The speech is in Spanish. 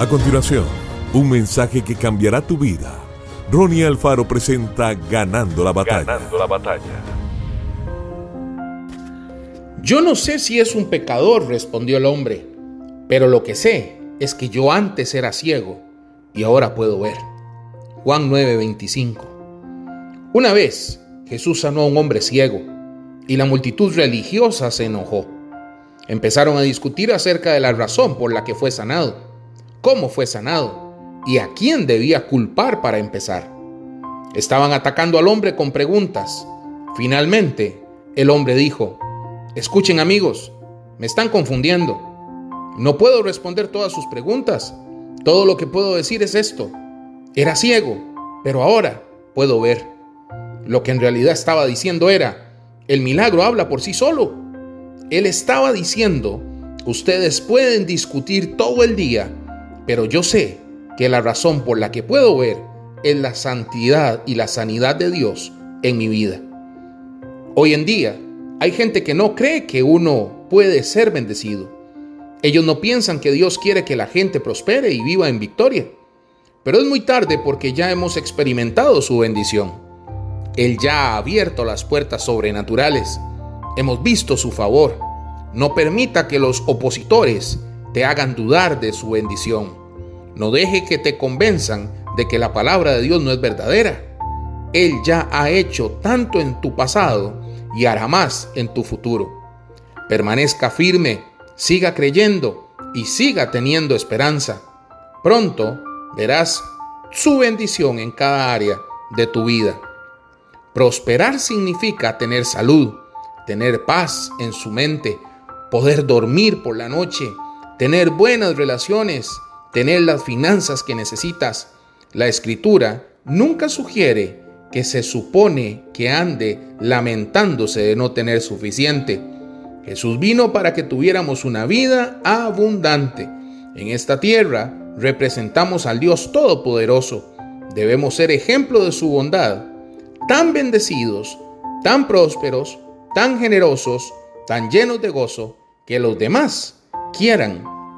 A continuación, un mensaje que cambiará tu vida. Ronnie Alfaro presenta Ganando la batalla. Ganando la batalla. Yo no sé si es un pecador, respondió el hombre, pero lo que sé es que yo antes era ciego y ahora puedo ver. Juan 9:25. Una vez Jesús sanó a un hombre ciego y la multitud religiosa se enojó. Empezaron a discutir acerca de la razón por la que fue sanado cómo fue sanado y a quién debía culpar para empezar. Estaban atacando al hombre con preguntas. Finalmente, el hombre dijo, escuchen amigos, me están confundiendo. No puedo responder todas sus preguntas. Todo lo que puedo decir es esto. Era ciego, pero ahora puedo ver. Lo que en realidad estaba diciendo era, el milagro habla por sí solo. Él estaba diciendo, ustedes pueden discutir todo el día pero yo sé que la razón por la que puedo ver es la santidad y la sanidad de Dios en mi vida. Hoy en día hay gente que no cree que uno puede ser bendecido. Ellos no piensan que Dios quiere que la gente prospere y viva en victoria. Pero es muy tarde porque ya hemos experimentado su bendición. Él ya ha abierto las puertas sobrenaturales. Hemos visto su favor. No permita que los opositores te hagan dudar de su bendición. No deje que te convenzan de que la palabra de Dios no es verdadera. Él ya ha hecho tanto en tu pasado y hará más en tu futuro. Permanezca firme, siga creyendo y siga teniendo esperanza. Pronto verás su bendición en cada área de tu vida. Prosperar significa tener salud, tener paz en su mente, poder dormir por la noche, tener buenas relaciones, tener las finanzas que necesitas. La escritura nunca sugiere que se supone que ande lamentándose de no tener suficiente. Jesús vino para que tuviéramos una vida abundante. En esta tierra representamos al Dios Todopoderoso. Debemos ser ejemplo de su bondad, tan bendecidos, tan prósperos, tan generosos, tan llenos de gozo, que los demás quieran